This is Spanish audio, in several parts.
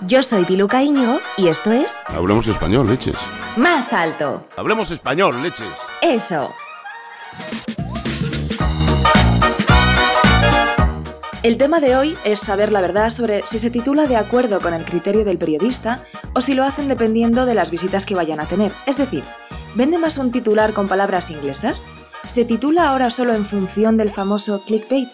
Yo soy Piluca Íñigo y esto es Hablemos español, leches. Más Alto. Hablemos español, leches. Eso. El tema de hoy es saber la verdad sobre si se titula de acuerdo con el criterio del periodista o si lo hacen dependiendo de las visitas que vayan a tener. Es decir, ¿vende más un titular con palabras inglesas? ¿Se titula ahora solo en función del famoso clickbait?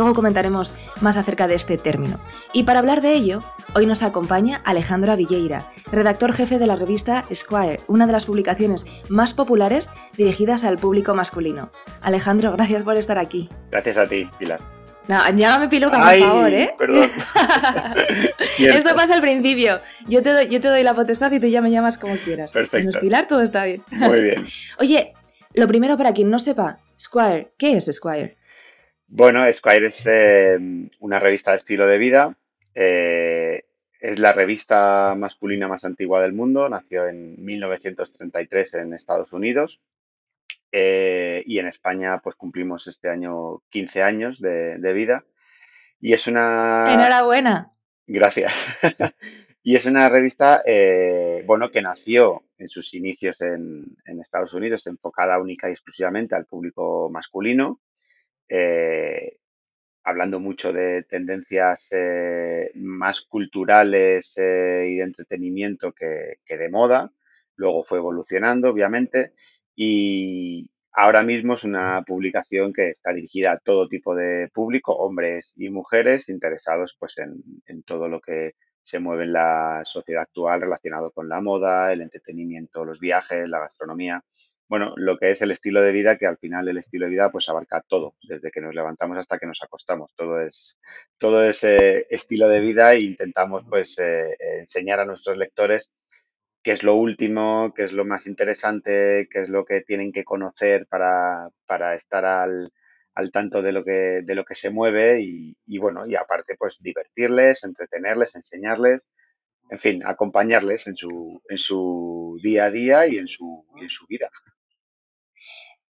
Luego comentaremos más acerca de este término. Y para hablar de ello, hoy nos acompaña Alejandro Villeira, redactor jefe de la revista Squire, una de las publicaciones más populares dirigidas al público masculino. Alejandro, gracias por estar aquí. Gracias a ti, Pilar. No, llámame Piluca, por favor, ¿eh? Perdón. Esto pasa al principio. Yo te, doy, yo te doy la potestad y tú ya me llamas como quieras. Perfecto. Pilar, todo está bien. Muy bien. Oye, lo primero para quien no sepa, Squire, ¿qué es Squire? Bueno, Squire es eh, una revista de estilo de vida. Eh, es la revista masculina más antigua del mundo. Nació en 1933 en Estados Unidos. Eh, y en España, pues cumplimos este año 15 años de, de vida. Y es una. Enhorabuena. Gracias. y es una revista, eh, bueno, que nació en sus inicios en, en, Estados Unidos, enfocada única y exclusivamente al público masculino, eh, hablando mucho de tendencias eh, más culturales eh, y de entretenimiento que, de moda. Luego fue evolucionando, obviamente, y ahora mismo es una publicación que está dirigida a todo tipo de público, hombres y mujeres, interesados pues en, en todo lo que se mueve en la sociedad actual relacionado con la moda, el entretenimiento, los viajes, la gastronomía. Bueno, lo que es el estilo de vida, que al final el estilo de vida pues abarca todo, desde que nos levantamos hasta que nos acostamos. Todo es todo ese estilo de vida e intentamos pues eh, enseñar a nuestros lectores qué es lo último, qué es lo más interesante, qué es lo que tienen que conocer para, para estar al, al tanto de lo que, de lo que se mueve y, y, bueno, y aparte pues divertirles, entretenerles, enseñarles, en fin, acompañarles en su, en su día a día y en su, y en su vida.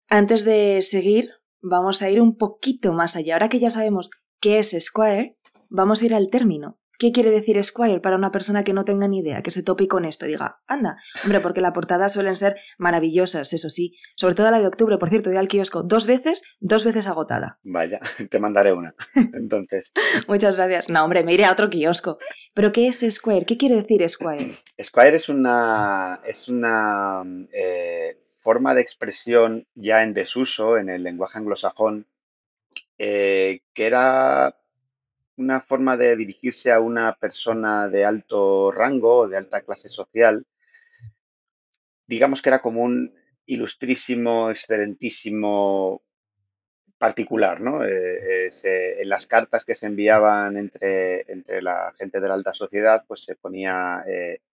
Antes de seguir, vamos a ir un poquito más allá. Ahora que ya sabemos qué es Squire, vamos a ir al término. ¿Qué quiere decir Squire para una persona que no tenga ni idea, que se tope con esto? Diga, anda, hombre, porque las portadas suelen ser maravillosas, eso sí. Sobre todo la de octubre, por cierto, de al kiosco dos veces, dos veces agotada. Vaya, te mandaré una. Entonces. Muchas gracias. No, hombre, me iré a otro kiosco. ¿Pero qué es Squire? ¿Qué quiere decir Squire? Squire es una. es una. Eh, forma de expresión ya en desuso en el lenguaje anglosajón, eh, que era una forma de dirigirse a una persona de alto rango, de alta clase social, digamos que era como un ilustrísimo, excelentísimo particular, ¿no? Eh, eh, en las cartas que se enviaban entre, entre, la gente de la alta sociedad, pues se ponía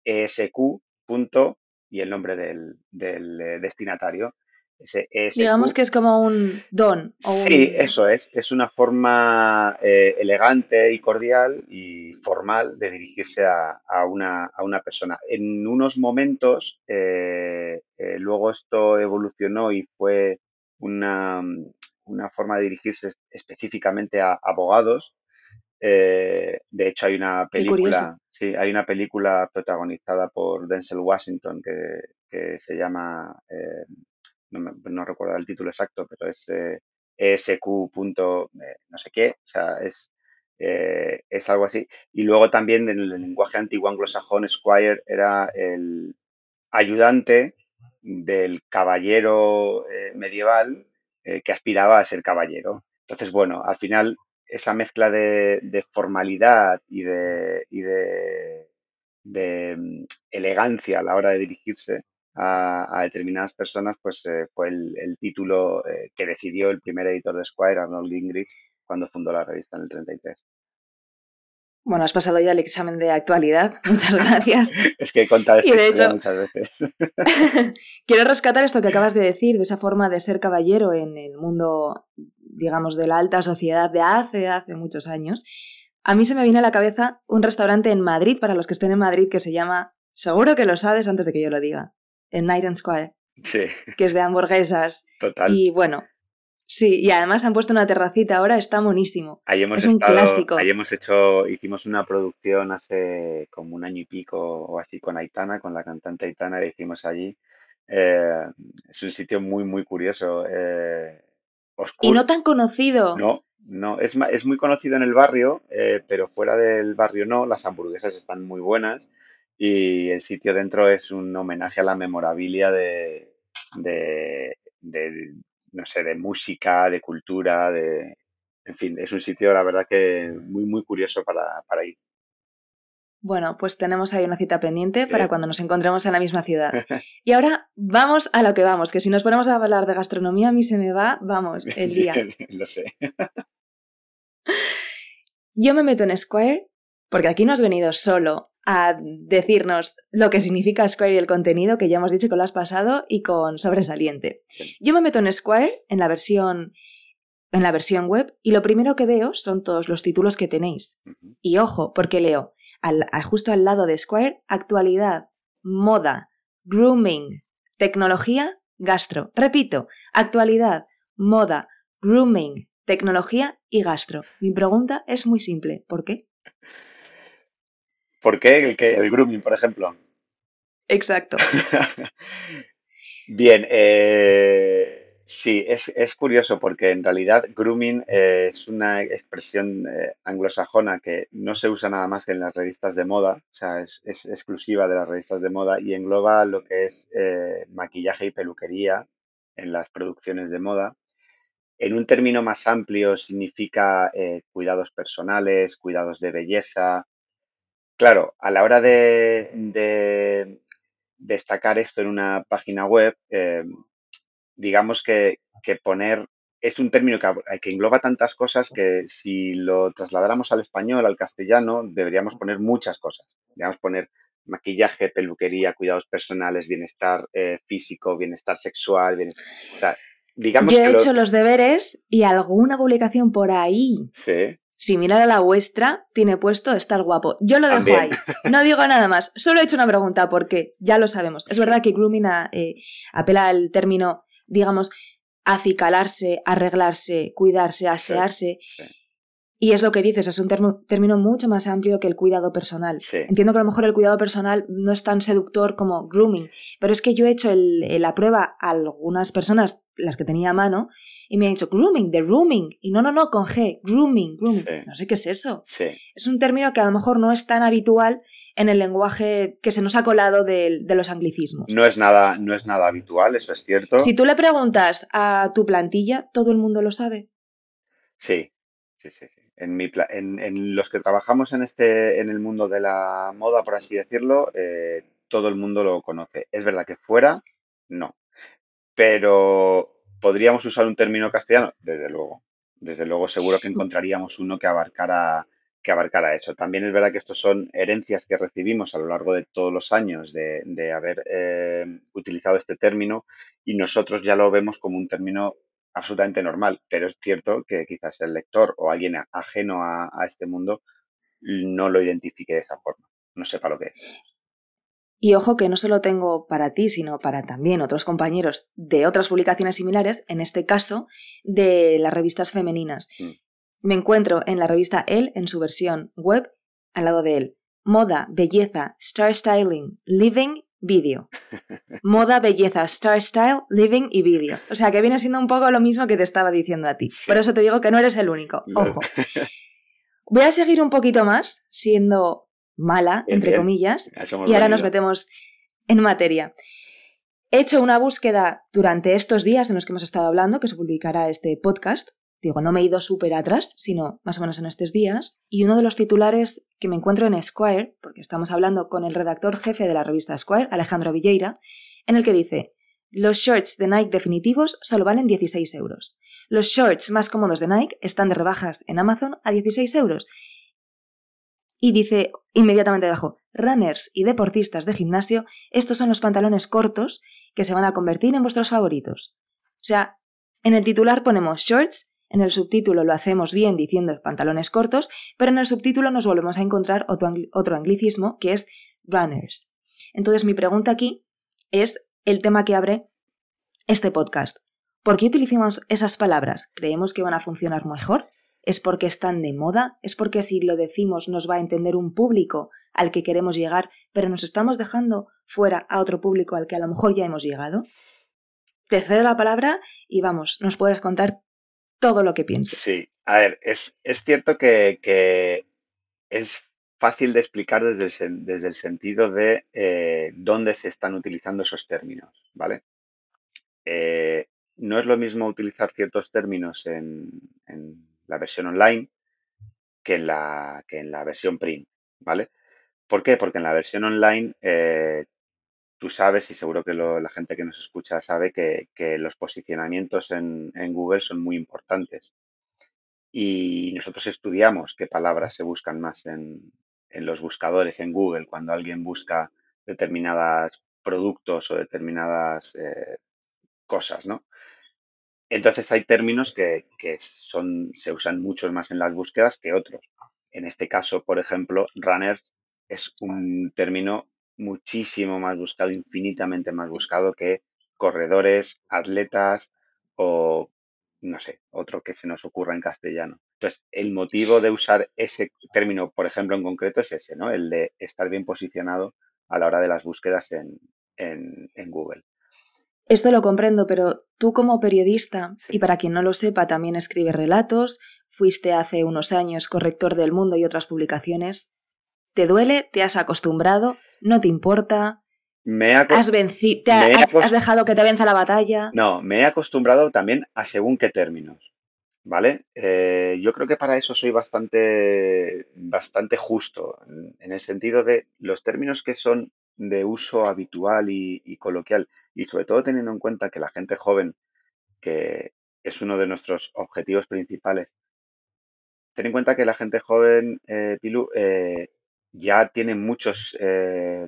ESQ, punto, y el nombre del, del eh, destinatario. Ese. Digamos que es como un don. O un... Sí, eso es. Es una forma eh, elegante y cordial y formal de dirigirse a, a, una, a una, persona. En unos momentos, eh, eh, luego esto evolucionó y fue una, una, forma de dirigirse específicamente a abogados. De hecho, hay una película, sí, hay una película protagonizada por Denzel Washington que, que se llama eh, no, recuerdo el título exacto, pero es eh, ESQ. Punto, eh, no sé qué, o sea, es, es algo así. Y luego también en el lenguaje antiguo anglosajón, Squire era el ayudante del caballero medieval que aspiraba a ser caballero. Entonces, bueno, al final esa mezcla de, de formalidad y de, y de, de um, elegancia a la hora de dirigirse a, a determinadas personas, pues eh, fue el, el título eh, que decidió el primer editor de Squire, Arnold Gingrich, cuando fundó la revista en el 33. Bueno, has pasado ya el examen de actualidad. Muchas gracias. es que he contado y de hecho, muchas veces. quiero rescatar esto que acabas de decir, de esa forma de ser caballero en el mundo, digamos, de la alta sociedad de hace, hace muchos años. A mí se me viene a la cabeza un restaurante en Madrid, para los que estén en Madrid, que se llama, seguro que lo sabes antes de que yo lo diga, en Night and Square. Sí. Que es de hamburguesas. Total. Y bueno, Sí, y además han puesto una terracita ahora, está monísimo. Ahí hemos es un estado, clásico. ahí hemos hecho, hicimos una producción hace como un año y pico o así con Aitana, con la cantante Aitana, la hicimos allí. Eh, es un sitio muy, muy curioso. Eh, Y no tan conocido. No, no, es, es muy conocido en el barrio, eh, pero fuera del barrio no, las hamburguesas están muy buenas y el sitio dentro es un homenaje a la memorabilia de, de, de, no sé, de música, de cultura, de, en fin, es un sitio, la verdad que muy, muy curioso para, para ir. Bueno, pues tenemos ahí una cita pendiente Sí. para cuando nos encontremos en la misma ciudad. Y ahora vamos a lo que vamos, que si nos ponemos a hablar de gastronomía a mí se me va, vamos, el día. Lo sé. Yo me meto en Square porque aquí no has venido solo a decirnos lo que significa Square y el contenido que ya hemos dicho que lo has pasado y con sobresaliente. Yo me meto en Square en la versión en la versión web y lo primero que veo son todos los títulos que tenéis. Y ojo, porque leo al- a- justo al lado de Square actualidad, moda, grooming, tecnología, gastro. Repito, actualidad, moda, grooming, tecnología y gastro. Mi pregunta es muy simple. ¿Por qué? ¿Por qué el, el grooming, por ejemplo? Exacto. Bien, eh, sí, es, es curioso porque en realidad grooming eh, es una expresión eh, anglosajona que no se usa nada más que en las revistas de moda, o sea, es, es exclusiva de las revistas de moda y engloba lo que es eh, maquillaje y peluquería en las producciones de moda. En un término más amplio significa cuidados personales, cuidados de belleza. Claro, a la hora de, de destacar esto en una página web, digamos que, que poner es un término que, que engloba tantas cosas que si lo trasladáramos al español, al castellano, deberíamos poner muchas cosas. Deberíamos poner maquillaje, peluquería, cuidados personales, bienestar eh, físico, bienestar sexual, bienestar, o sea, digamos Yo he que hecho los deberes y alguna publicación por ahí, Sí, similar a la vuestra, tiene puesto estar guapo. Yo lo dejo También. ahí. No digo nada más. Solo he hecho una pregunta porque ya lo sabemos. Es verdad que grooming a- eh, apela al término, digamos, acicalarse, arreglarse, cuidarse, asearse. sí. Y es lo que dices, es un termo- término mucho más amplio que el cuidado personal. Sí. Entiendo que a lo mejor el cuidado personal no es tan seductor como grooming, pero es que yo he hecho el- la prueba a algunas personas, las que tenía a mano, y me han dicho grooming, de rooming. Y no, no, no, con G, grooming, grooming. Sí. No sé qué es eso. Sí, Es un término que a lo mejor no es tan habitual en el lenguaje que se nos ha colado del- de, los anglicismos. no es nada, no es nada habitual, eso es cierto. Si tú le preguntas a tu plantilla, todo el mundo lo sabe. Sí, sí, sí. En, mi en, en los que trabajamos en este, en el mundo de la moda, por así decirlo, eh, todo el mundo lo conoce. Es verdad que fuera, no. Pero ¿podríamos usar un término castellano? Desde luego. Desde luego, seguro que encontraríamos uno que abarcara, que abarcara eso. También es verdad que estos son herencias que recibimos a lo largo de todos los años de, de haber eh, utilizado este término y nosotros ya lo vemos como un término absolutamente normal, pero es cierto que quizás el lector o alguien ajeno a, a este mundo no lo identifique de esa forma, no sepa lo que es. Y ojo que no solo tengo para ti, sino para también otros compañeros de otras publicaciones similares, en este caso de las revistas femeninas. Mm. Me encuentro en la revista Elle en su versión web, al lado de él. Moda, belleza, star styling, living, vídeo. Moda, belleza, star style, living y vídeo. O sea que viene siendo un poco lo mismo que te estaba diciendo a ti. Por eso te digo que no eres el único. Ojo. Voy a seguir un poquito más, siendo mala, Bien, entre bien. comillas, y ahora nos metemos en materia. He hecho una búsqueda durante estos días en los que hemos estado hablando, que se publicará este podcast. Digo, no me he ido súper atrás, sino más o menos en estos días. Y uno de los titulares que me encuentro en Esquire, porque estamos hablando con el redactor jefe de la revista Esquire, Alejandro Villeira, en el que dice, los shorts de Nike definitivos solo valen 16 euros. Los shorts más cómodos de Nike están de rebajas en Amazon a 16 euros. Y dice inmediatamente debajo, runners y deportistas de gimnasio, estos son los pantalones cortos que se van a convertir en vuestros favoritos. O sea, en el titular ponemos shorts, en el subtítulo lo hacemos bien diciendo pantalones cortos, pero en el subtítulo nos volvemos a encontrar otro, otro anglicismo que es runners. Entonces mi pregunta aquí es el tema que abre este podcast. ¿Por qué utilizamos esas palabras? ¿Creemos que van a funcionar mejor? ¿Es porque están de moda? ¿Es porque si lo decimos nos va a entender un público al que queremos llegar, pero nos estamos dejando fuera a otro público al que a lo mejor ya hemos llegado? Te cedo la palabra y vamos, nos puedes contar todo lo que pienses. Sí, a ver, es, cierto que, es fácil de explicar desde el, desde el sentido de eh, dónde se están utilizando esos términos, ¿vale? Eh, no es lo mismo utilizar ciertos términos en, la versión online que en la, que en la versión print, ¿vale? ¿Por qué? Porque en la versión online eh, tú sabes y seguro que la gente que nos escucha sabe que, los posicionamientos en, Google son muy importantes. Y nosotros estudiamos qué palabras se buscan más en, los buscadores en Google cuando alguien busca determinados productos o determinadas eh, cosas, ¿no? Entonces hay términos que, son, se usan mucho más en las búsquedas que otros. En este caso, por ejemplo, runners es un término muchísimo más buscado, infinitamente más buscado que corredores, atletas o, no sé, otro que se nos ocurra en castellano. Entonces, el motivo de usar ese término, por ejemplo, en concreto es ese, ¿no? El de estar bien posicionado a la hora de las búsquedas en, en Google. Esto lo comprendo, pero tú como periodista, y para quien no lo sepa, también escribes relatos, fuiste hace unos años corrector del mundo y otras publicaciones. ¿Te duele? ¿Te has acostumbrado? ¿No te importa? Me ¿Has, has, dejado que te venza la batalla? No, me he acostumbrado también a según qué términos. ¿Vale? Eh, yo creo que para eso soy bastante, bastante justo, en, el sentido de los términos que son de uso habitual y coloquial y sobre todo teniendo en cuenta que la gente joven, que es uno de nuestros objetivos principales, ten en cuenta que la gente joven, eh, Pilu, eh, ya tiene muchos, eh,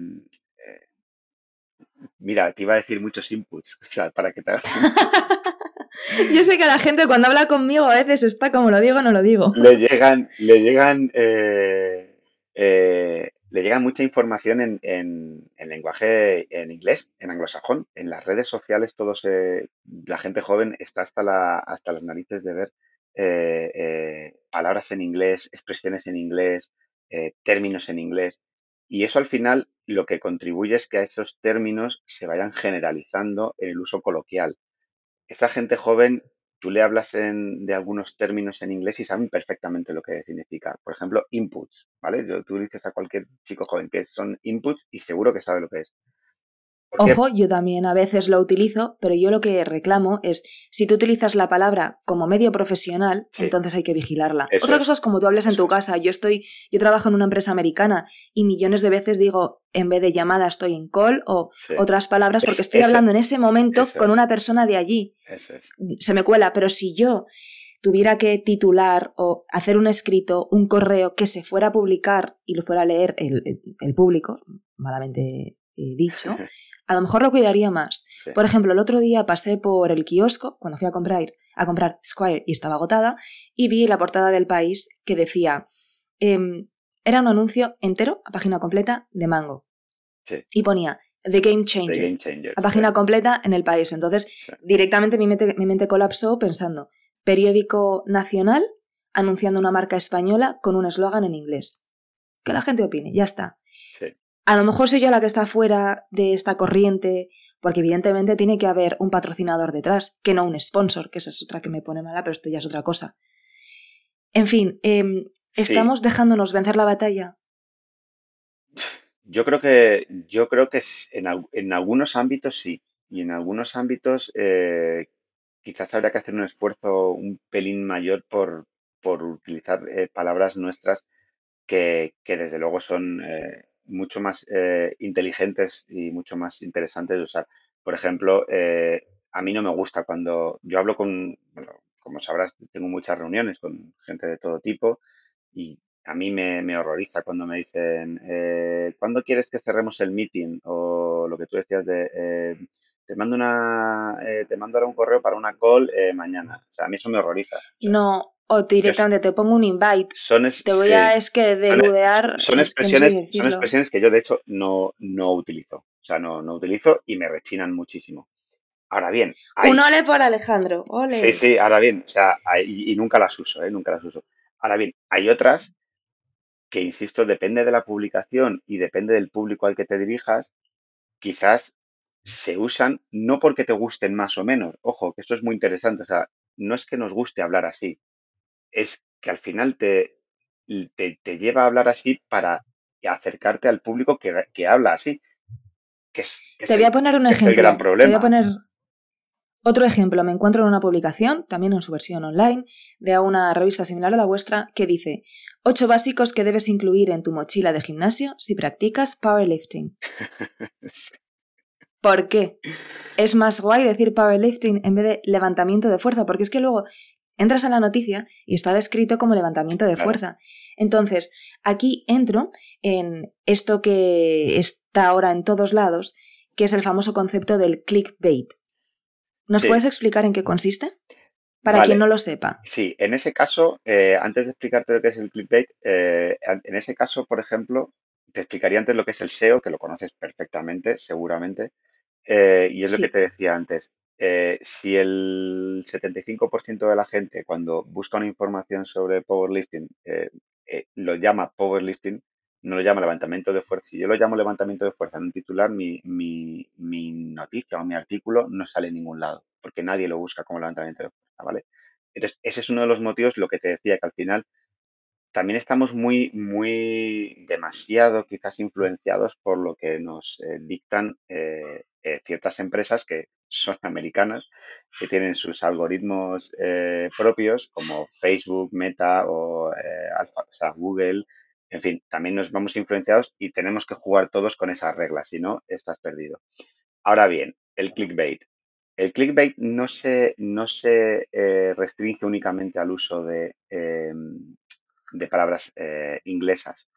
mira, te iba a decir muchos inputs, o sea, para que te hagas Yo sé que la gente cuando habla conmigo a veces está como lo digo, no lo digo. Le llegan, le llegan le llega mucha información en, en, lenguaje en inglés, en anglosajón. En las redes sociales, todos, la gente joven está hasta, la, hasta las narices de ver eh, eh, palabras en inglés, expresiones en inglés, eh, términos en inglés. Y eso al final lo que contribuye es que a esos términos se vayan generalizando en el uso coloquial. Esa gente joven tú le hablas de algunos términos en inglés y saben perfectamente lo que significa. Por ejemplo, inputs, ¿vale? Tú dices a cualquier chico joven que son inputs y seguro que sabe lo que es. Ojo, yo también a veces lo utilizo, pero yo lo que reclamo es, si tú utilizas la palabra como medio profesional, entonces hay que vigilarla. Otra cosa es como tú hables en tu casa. Yo estoy, yo trabajo en una empresa americana y millones de veces digo, en vez de llamada estoy en call o otras palabras porque estoy hablando en ese momento con una persona de allí. Se me cuela, pero si yo tuviera que titular o hacer un escrito, un correo que se fuera a publicar y lo fuera a leer el, el público, malamente dicho, a lo mejor lo cuidaría más. Por ejemplo, el otro día pasé por el kiosco, cuando fui a comprar, a comprar Squire y estaba agotada, y vi la portada del país que decía, em, era un anuncio entero, a página completa, de Mango. Y ponía, The Game Changer, a página completa en el país. Entonces, directamente mi mente, mi mente colapsó pensando, periódico nacional anunciando una marca española con un eslogan en inglés. Que la gente opine, ya está. A lo mejor soy yo la que está fuera de esta corriente, porque evidentemente tiene que haber un patrocinador detrás, que no un sponsor, que esa es otra que me pone mala, pero esto ya es otra cosa. En fin, em, ¿estamos dejándonos vencer la batalla? Yo creo que, yo creo que en, algunos ámbitos sí, y en algunos ámbitos eh, quizás habría que hacer un esfuerzo un pelín mayor por, utilizar eh, palabras nuestras que, desde luego son eh, mucho más eh, inteligentes y mucho más interesantes de usar. Por ejemplo, eh, a mí no me gusta cuando yo hablo con, bueno, como sabrás, tengo muchas reuniones con gente de todo tipo y a mí me, horroriza cuando me dicen, eh, ¿cuándo quieres que cerremos el meeting? O lo que tú decías de, eh, te mando una, te mando ahora un correo para una call mañana. O sea, a mí eso me horroriza. no, o directamente te pongo un invite. te voy a es que deludear. Son, expresiones, son expresiones que yo de hecho no, no utilizo. O sea, no, no utilizo y me rechinan muchísimo. Ahora bien. Un ole por Alejandro. Ole. Sí, sí, ahora bien. O sea, y, nunca las uso, ¿eh? Nunca las uso. Ahora bien, hay otras que, insisto, depende de la publicación y depende del público al que te dirijas, quizás se usan no porque te gusten más o menos. Ojo, que esto es muy interesante. O sea, no es que nos guste hablar así, es que al final te, te, lleva a hablar así para acercarte al público que, habla así. Que te voy a poner un ejemplo. Te voy a poner otro ejemplo. Me encuentro en una publicación, también en su versión online, de una revista similar a la vuestra, que dice: Ocho básicos que debes incluir en tu mochila de gimnasio si practicas powerlifting. ¿Por qué? Es más guay decir powerlifting en vez de levantamiento de fuerza, porque es que luego entras a la noticia y está descrito como levantamiento de fuerza. Entonces, aquí entro en esto que está ahora en todos lados, que es el famoso concepto del clickbait. ¿Nos puedes explicar en qué consiste? Para quien no lo sepa. Sí, en ese caso, eh, antes de explicarte lo que es el clickbait, eh, en ese caso, por ejemplo, te explicaría antes lo que es el SEO, que lo conoces perfectamente, seguramente. Eh, y es lo que te decía antes. Eh, si el 75% de la gente cuando busca una información sobre powerlifting eh, lo llama powerlifting, no lo llama levantamiento de fuerza. Si yo lo llamo levantamiento de fuerza en un titular, mi, mi, mi noticia o mi artículo no sale en ningún lado, porque nadie lo busca como levantamiento de fuerza, ¿vale? Entonces, ese es uno de los motivos, lo que te decía, que al final también estamos muy, muy demasiado quizás influenciados por lo que nos eh, dictan eh, eh, ciertas empresas que son americanas, que tienen sus algoritmos propios como Facebook, Meta o, Alpha, Google. En fin, también nos vamos influenciados y tenemos que jugar todos con esas reglas, si no, estás perdido. Ahora bien, el clickbait. El clickbait no se, no se restringe únicamente al uso de, em, de palabras eh, inglesas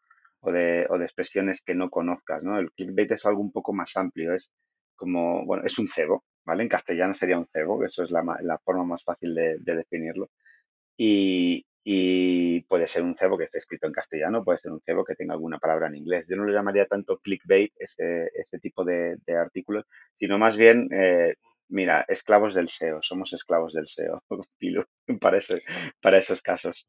o de, o de, expresiones que no conozcas, ¿no? El clickbait es algo un poco más amplio, es como, bueno, es un cebo, ¿vale? En castellano sería un cebo, eso es la, la forma más fácil de, definirlo. Y, y, puede ser un cebo que esté escrito en castellano, puede ser un cebo que tenga alguna palabra en inglés. Yo no lo llamaría tanto clickbait, ese, ese tipo de, artículos, sino más bien, eh, mira, esclavos del SEO, somos esclavos del SEO, para, para esos casos.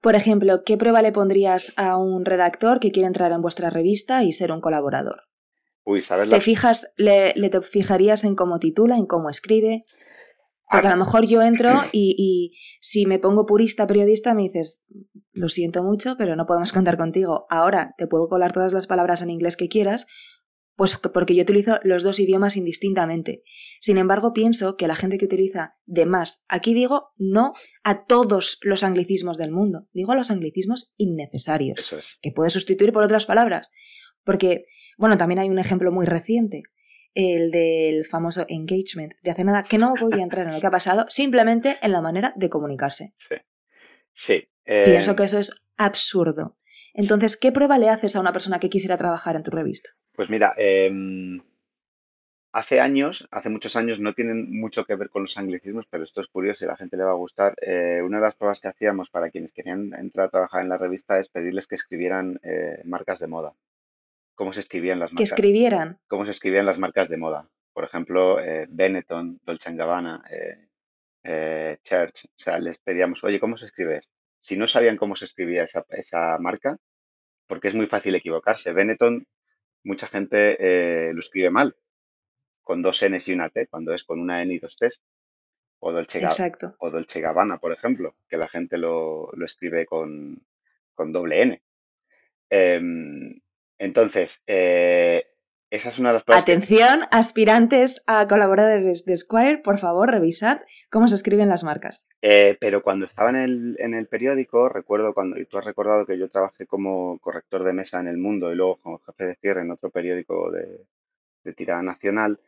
Por ejemplo, ¿qué prueba le pondrías a un redactor que quiere entrar en vuestra revista y ser un colaborador? Uy, ¿sabes? ¿Te fijas, le, te fijarías en cómo titula, en cómo escribe? Porque a lo mejor yo entro y, y, si me pongo purista periodista me dices, lo siento mucho, pero no podemos contar contigo. Ahora te puedo colar todas las palabras en inglés que quieras, pues porque yo utilizo los dos idiomas indistintamente. Sin embargo, pienso que la gente que utiliza de más, aquí digo no a todos los anglicismos del mundo, digo a los anglicismos innecesarios, que puedes sustituir por otras palabras. Porque, bueno, también hay un ejemplo muy reciente, el del famoso engagement de hace nada, que no voy a entrar en lo que ha pasado, simplemente en la manera de comunicarse. Sí. Sí. Pienso eh, que eso es absurdo. Entonces, ¿qué prueba le haces a una persona que quisiera trabajar en tu revista? Pues mira, em, hace años, hace muchos años, no tienen mucho que ver con los anglicismos, pero esto es curioso y a la gente le va a gustar. Eh, una de las pruebas que hacíamos para quienes querían entrar a trabajar en la revista es pedirles que escribieran eh, marcas de moda. ¿Cómo se escribían las marcas? Que escribieran. ¿Cómo se escribían las marcas de moda? Por ejemplo, eh, Benetton, Dolce Gabbana, Church. O sea, les pedíamos, oye, ¿cómo se escribe esto? Si no sabían cómo se escribía esa, esa marca, porque es muy fácil equivocarse. Benetton mucha gente eh, lo escribe mal, con dos Ns y una T, cuando es con una N y dos Ts. O Dolce, Exacto. o Dolce Gabbana, por ejemplo, que la gente lo, escribe con, doble N. Em, entonces, eh, esa es una de las pruebas. Atención, aspirantes a colaboradores de Squire, por favor, revisad cómo se escriben las marcas. Eh, pero cuando estaba en el, en el, periódico, recuerdo cuando, y tú has recordado que yo trabajé como corrector de mesa en El Mundo y luego como jefe de cierre en otro periódico de, tirada nacional,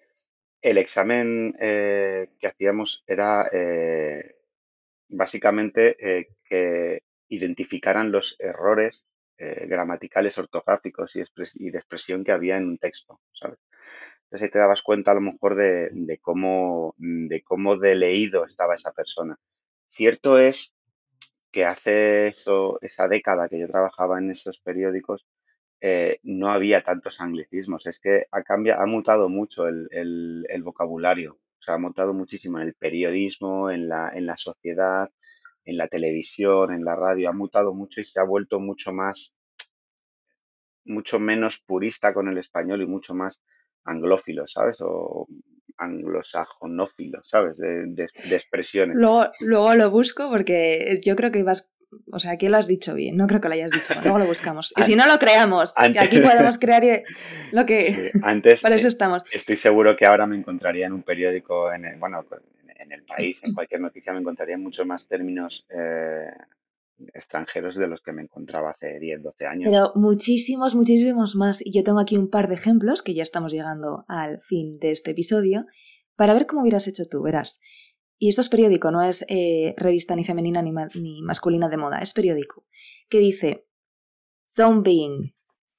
el examen eh, que hacíamos era eh, básicamente que identificaran los errores eh, gramaticales, ortográficos y, de expresión que había en un texto, ¿sabes? Entonces ahí te dabas cuenta a lo mejor de, cómo, de cómo de leído estaba esa persona. Cierto es que hace esa década que yo trabajaba en esos periódicos, eh, no había tantos anglicismos. Es que ha, cambiado, ha mutado mucho el, vocabulario O sea, ha mutado muchísimo en el periodismo, en la, en la sociedad, en la televisión, en la radio. Ha mutado mucho y se ha vuelto mucho más, mucho menos purista con el español y mucho más anglófilo, ¿sabes? O anglosajonófilo, ¿sabes? De, de- de expresiones. Luego, luego lo busco porque yo creo que ibas. O sea, aquí lo has dicho bien, no creo que lo hayas dicho. Luego lo buscamos. Y si no lo creamos, que aquí podemos crear eh, lo que. Sí, Antes, Para eso estamos. Estoy seguro que ahora me encontraría en un periódico, en el, bueno, en el país, en cualquier noticia me encontraría mucho más términos eh, extranjeros de los que me encontraba hace 10, 12 años. Pero muchísimos, muchísimos más. Y yo tengo aquí un par de ejemplos, que ya estamos llegando al fin de este episodio, para ver cómo hubieras hecho tú, verás. Y esto es periódico, no es eh, revista ni femenina ni, ni masculina de moda, es periódico. Que dice, Zombieing,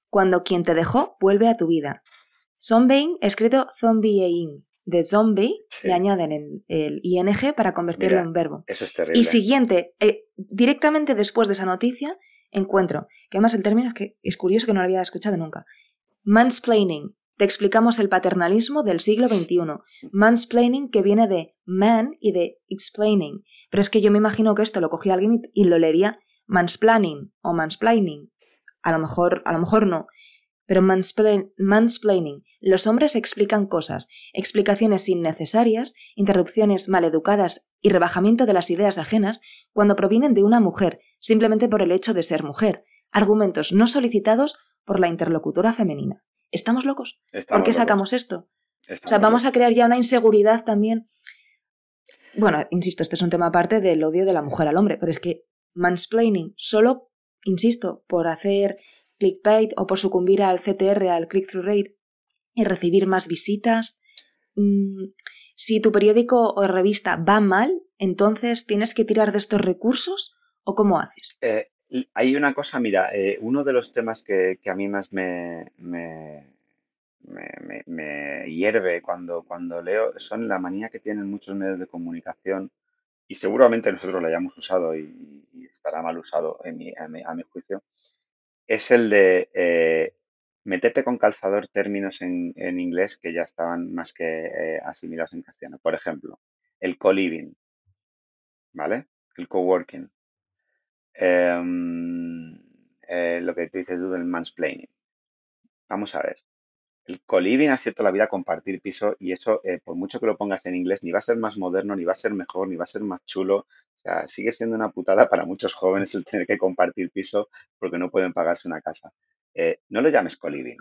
cuando quien te dejó vuelve a tu vida. Zombieing, escrito zombieing. De zombie Sí. le añaden el, el ing para convertirlo Mira, en verbo. Eso es terrible. Y siguiente, eh, directamente después de esa noticia, encuentro, que además el término es que es curioso que no lo había escuchado nunca. Mansplaining. Te explicamos el paternalismo del siglo XXI. Mansplaining que viene de man y de explaining. Pero es que yo me imagino que esto lo cogía alguien y, y lo leería mansplaining o mansplaining. A lo mejor, a lo mejor no. Pero mansplain- mansplaining. Los hombres explican cosas, explicaciones innecesarias, interrupciones maleducadas y rebajamiento de las ideas ajenas cuando provienen de una mujer, simplemente por el hecho de ser mujer. Argumentos no solicitados por la interlocutora femenina. ¿Estamos locos? ¿Por qué locos, sacamos esto? O sea, vamos a crear ya una inseguridad también. Bueno, insisto, este es un tema aparte del odio de la mujer al hombre, pero es que mansplaining, solo, insisto, por hacer clickbait o por sucumbir al CTR, al click-through rate, y recibir más visitas. mm, si tu periódico o revista va mal, entonces tienes que tirar de estos recursos o cómo haces. Eh, hay una cosa, mira, eh, uno de los temas que, a mí más me, me, hierve cuando, cuando leo son la manía que tienen muchos medios de comunicación y seguramente nosotros lo hayamos usado y, estará mal usado a mi juicio, es el de eh, meterte con calzador términos en, en inglés que ya estaban más que eh, asimilados en castellano. Por ejemplo, el co-living, ¿vale? El coworking. Em, eh, lo que tú dices tú del mansplaining. Vamos a ver. El co-living ha toda la vida compartir piso y eso, por mucho que lo pongas en inglés, ni va a ser más moderno, ni va a ser mejor, ni va a ser más chulo. Sea, sigue siendo una putada para muchos jóvenes el tener que compartir piso porque no pueden pagarse una casa. Eh, no lo llames co-living.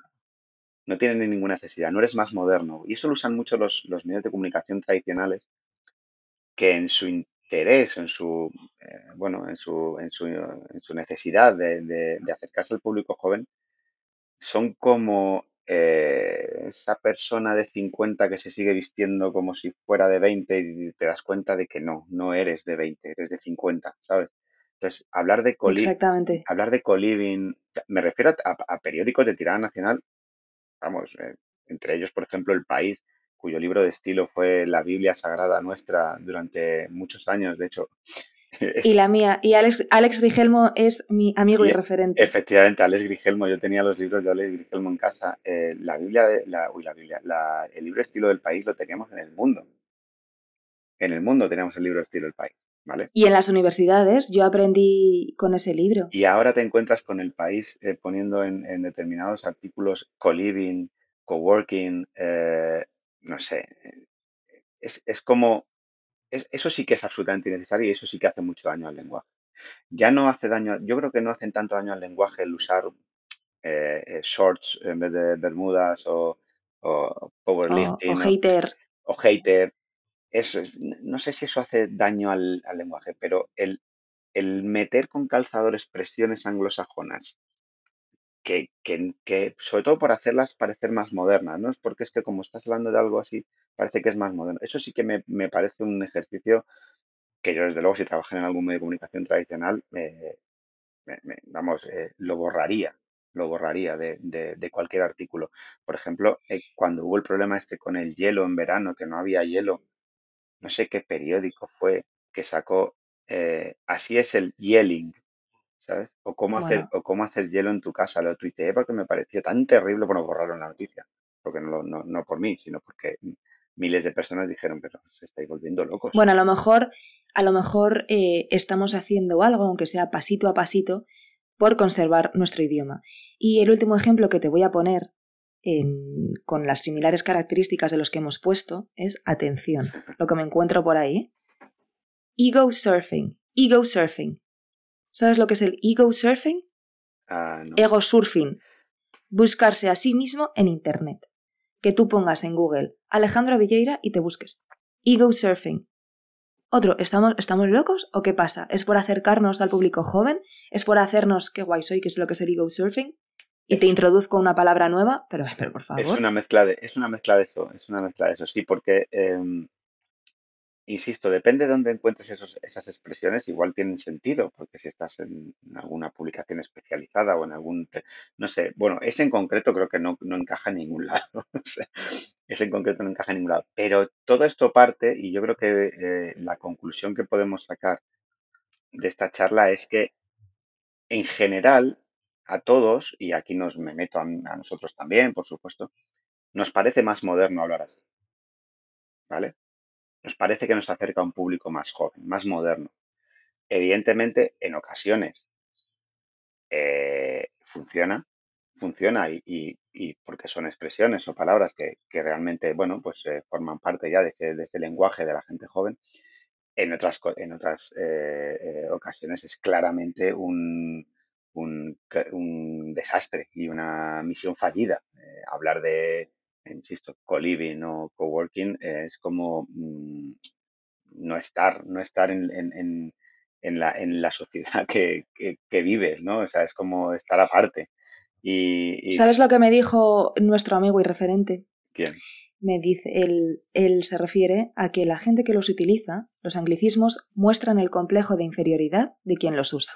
No tienen ninguna necesidad. No eres más moderno. Y eso lo usan mucho los, los medios de comunicación tradicionales que en su interés, en su, eh, bueno, en su, en su, en su necesidad de- de acercarse al público joven, son como eh, esa persona de 50 que se sigue vistiendo como si fuera de 20 y te das cuenta de que no, no eres de 20, eres de 50, ¿sabes? Entonces, hablar de coli- Exactamente. hablar de co-living, me refiero a, a periódicos de tirada nacional, vamos, eh, entre ellos, por ejemplo, El País, cuyo libro de estilo fue la Biblia sagrada nuestra durante muchos años, de hecho. Y la mía, y Alex, Alex Rigelmo es mi amigo y, Y referente. Efectivamente, Alex Grigelmo, yo tenía los libros de Alex Grigelmo en casa. Eh, la Biblia, de, la, uy, la Biblia, la- el libro estilo del país lo teníamos en el mundo. En el mundo teníamos el libro estilo del país, ¿vale? Y en las universidades yo aprendí con ese libro. Y ahora te encuentras con el país eh, poniendo en, en determinados artículos co-living, coworking, eh, no sé. Es, es como, es- eso sí que es absolutamente innecesario y eso sí que hace mucho daño al lenguaje. Ya no hace daño, yo creo que no hacen tanto daño al lenguaje el usar eh, eh, shorts en vez de bermudas o, powerlifting o o, hater. o hater. Eso es- no sé si eso hace daño al, al lenguaje, pero el, el meter con calzador expresiones anglosajonas que, que, que, sobre todo por hacerlas parecer más modernas, ¿no? Es porque es que como estás hablando de algo así, parece que es más moderno. Eso sí que me, me parece un ejercicio que yo, desde luego, si trabajé en algún medio de comunicación tradicional, eh, me- vamos, eh, lo borraría, lo borraría de, de- de cualquier artículo. Por ejemplo, eh, cuando hubo el problema este con el hielo en verano, que no había hielo, no sé qué periódico fue que sacó, así es el yelling, ¿sabes? O cómo hacer, Bueno, o cómo hacer hielo en tu casa. Lo tuiteé porque me pareció tan terrible, bueno, borraron la noticia, porque no, no, no por mí, sino porque miles de personas dijeron, pero se estáis volviendo locos. Bueno, a lo mejor, a lo mejor eh, estamos haciendo algo, aunque sea pasito a pasito, por conservar nuestro idioma. Y el último ejemplo que te voy a poner con las similares características de los que hemos puesto es atención, lo que me encuentro por ahí. Ego surfing, ego surfing. ¿Sabes lo que es el ego surfing? Ah, ego surfing. Buscarse a sí mismo en Internet. Que tú pongas en Google Alejandro Villeira y te busques. Ego surfing. Otro, ¿estamos, ¿estamos locos o qué pasa? ¿Es por acercarnos al público joven? ¿Es por hacernos qué guay soy, que es lo que es el ego surfing? Y te introduzco una palabra nueva, pero, pero por favor. Es una mezcla de, es una mezcla de eso, es una mezcla de eso, sí, porque em, insisto, depende de dónde encuentres esos, esas expresiones, igual tienen sentido, porque si estás en, alguna publicación especializada o en algún, no sé, bueno, ese en concreto creo que no, encaja en ningún lado, ese en concreto no encaja en ningún lado, pero todo esto parte, y yo creo que eh, la conclusión que podemos sacar de esta charla es que en general a todos, y aquí nos me meto a nosotros también, por supuesto, nos parece más moderno hablar así. ¿Vale? Nos parece que nos acerca a un público más joven, más moderno. Evidentemente, en ocasiones eh, funciona, funciona y, porque son expresiones o palabras que, realmente, bueno, pues eh, forman parte ya de ese, lenguaje de la gente joven. En otras, eh, ocasiones es claramente un, desastre y una misión fallida. hablar de, insisto, co-living o co-working es como mm, no estar, no estar en, en, en, la, en la sociedad que, que, vives, ¿no? O sea, es como estar aparte. Y, ¿Sabes lo que me dijo nuestro amigo y referente? ¿Quién? Me dice, él, él se refiere a que la gente que los utiliza, los anglicismos, muestran el complejo de inferioridad de quien los usa.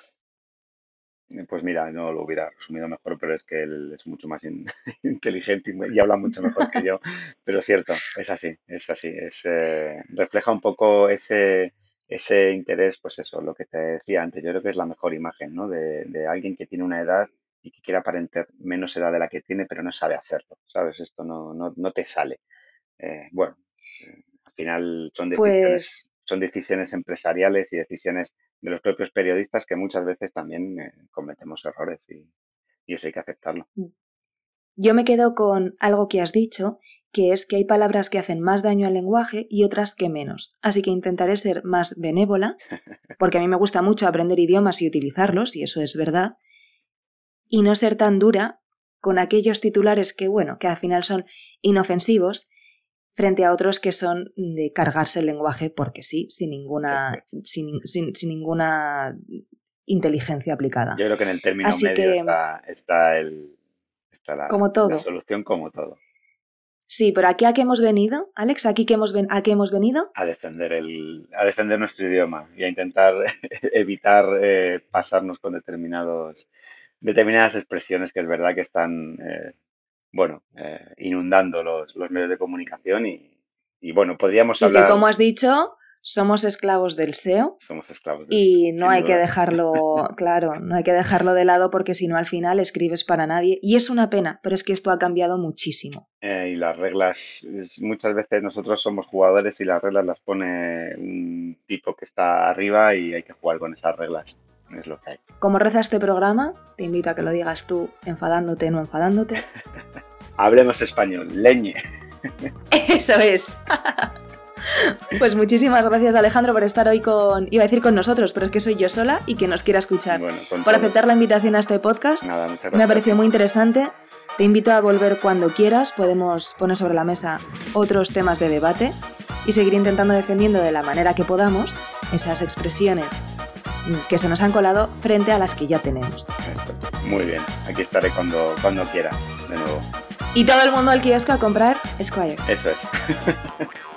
Pues mira, no lo hubiera resumido mejor, pero es que él es mucho más inteligente y, habla mucho mejor que yo. Pero es cierto, es así, es así. Es, eh, refleja un poco ese, ese interés, pues eso, lo que te decía antes. Yo creo que es la mejor imagen, ¿no? De, de alguien que tiene una edad y que quiere aparentar menos edad de la que tiene, pero no sabe hacerlo, ¿sabes? Esto no, no, no te sale. Eh, bueno, eh, al final son decisiones, pues son decisiones empresariales y decisiones de los propios periodistas que muchas veces también eh, cometemos errores y, eso hay que aceptarlo. Mm. Yo me quedo con algo que has dicho, que es que hay palabras que hacen más daño al lenguaje y otras que menos. Así que intentaré ser más benévola, porque a mí me gusta mucho aprender idiomas y utilizarlos, y eso es verdad, y no ser tan dura con aquellos titulares que, bueno, que al final son inofensivos frente a otros que son de cargarse el lenguaje porque sí, sin ninguna, sin, ninguna inteligencia aplicada. Yo creo que en el término medio está, el, la, como todo. solución como todo. Sí, pero aquí a qué hemos venido, Alex, aquí que hemos a qué hemos venido? A defender el, a defender nuestro idioma y a intentar evitar eh, pasarnos con determinados determinadas expresiones que es verdad que están eh, bueno, eh, inundando los, los, medios de comunicación y, y bueno, podríamos hablar... Y que como has dicho, somos esclavos del SEO. Somos esclavos del Y no hay que dejarlo, claro, no hay que dejarlo de lado porque si no al final escribes para nadie. Y es una pena, pero es que esto ha cambiado muchísimo. Eh, y las reglas, muchas veces nosotros somos jugadores y las reglas las pone un tipo que está arriba y hay que jugar con esas reglas. Es lo que hay. Como reza este programa, te invito a que lo digas tú, enfadándote, no enfadándote. Hablemos español, leñe. Eso es. Pues muchísimas gracias Alejandro por estar hoy con, iba a decir con nosotros, pero es que soy yo sola y que nos quiera escuchar. por aceptar la invitación a este podcast. Nada, muchas gracias. Me ha parecido muy interesante. Te invito a volver cuando quieras. Podemos poner sobre la mesa otros temas de debate y seguir intentando defendiendo de la manera que podamos esas expresiones que se nos han colado frente a las que ya tenemos. Muy bien, aquí estaré cuando, cuando quiera, de nuevo. Y todo el mundo al kiosco a comprar Squire. Eso es.